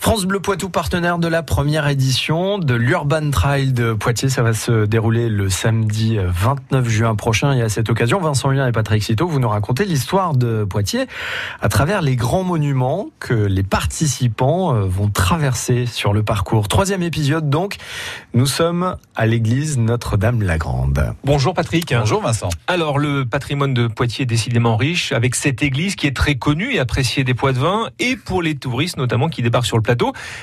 France Bleu Poitou, partenaire de la première édition de l'Urban Trail de Poitiers. Ça va se dérouler le samedi 29 juin prochain. Et à cette occasion, Vincent Hulien et Patrick Citeau, vous nous racontez l'histoire de Poitiers à travers les grands monuments que les participants euh, vont traverser sur le parcours. Troisième épisode donc. Nous sommes à l'église Notre-Dame-la-Grande. Bonjour Patrick. Bonjour Vincent. Alors le patrimoine de Poitiers est décidément riche avec cette église qui est très connue et appréciée des Poitevins et pour les touristes notamment qui débarquent sur le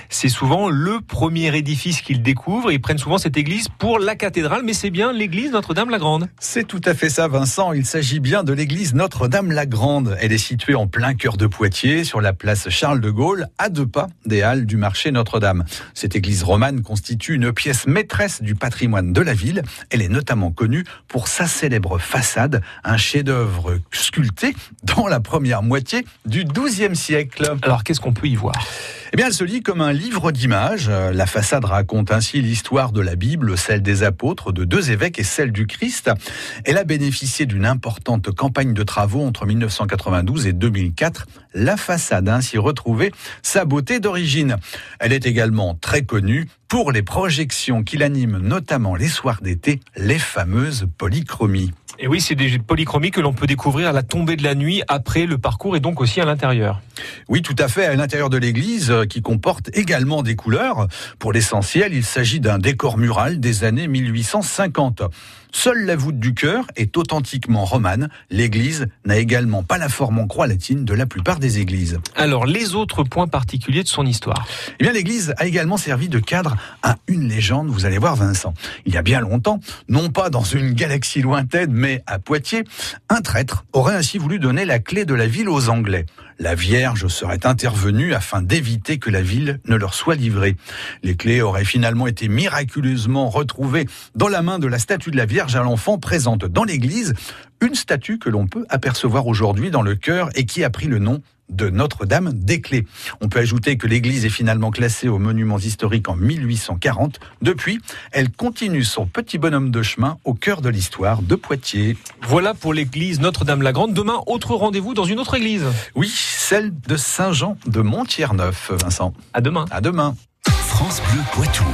C'est souvent le premier édifice qu'ils découvrent. Ils prennent souvent cette église pour la cathédrale, mais c'est bien l'église Notre-Dame-la-Grande. C'est tout à fait ça, Vincent. Il s'agit bien de l'église Notre-Dame-la-Grande. Elle est située en plein cœur de Poitiers, sur la place Charles de Gaulle, à deux pas des halles du marché Notre-Dame. Cette église romane constitue une pièce maîtresse du patrimoine de la ville. Elle est notamment connue pour sa célèbre façade, un chef-d'œuvre sculpté dans la première moitié du XIIe siècle. Alors qu'est-ce qu'on peut y voir? Eh bien, elle se lit comme un livre d'images. La façade raconte ainsi l'histoire de la Bible, celle des apôtres, de deux évêques et celle du Christ. Elle a bénéficié d'une importante campagne de travaux entre 1992 et 2004. La façade a ainsi retrouvé sa beauté d'origine. Elle est également très connue pour les projections qui l'animent, notamment les soirs d'été, les fameuses polychromies. Et oui, c'est des polychromies que l'on peut découvrir à la tombée de la nuit après le parcours et donc aussi à l'intérieur. Oui, tout à fait, à l'intérieur de l'église euh, qui comporte également des couleurs. Pour l'essentiel, il s'agit d'un décor mural des années 1850. Seule la voûte du chœur est authentiquement romane. L'église n'a également pas la forme en croix latine de la plupart des églises. Alors, les autres points particuliers de son histoire Eh bien, l'église a également servi de cadre à une légende, vous allez voir Vincent. Il y a bien longtemps, non pas dans une galaxie lointaine, mais à Poitiers, un traître aurait ainsi voulu donner la clé de la ville aux Anglais. La Vierge serait intervenue afin d'éviter que la ville ne leur soit livrée. Les clés auraient finalement été miraculeusement retrouvées dans la main de la statue de la Vierge à l'enfant présente dans l'église, une statue que l'on peut apercevoir aujourd'hui dans le chœur et qui a pris le nom de Notre-Dame des Clés. On peut ajouter que l'église est finalement classée aux monuments historiques en 1840. Depuis, elle continue son petit bonhomme de chemin au cœur de l'histoire de Poitiers. Voilà pour l'église Notre-Dame-la-Grande. Demain, autre rendez-vous dans une autre église. Oui, celle de Saint-Jean de Montier-Neuf, Vincent. À demain. À demain. France Bleu Poitou.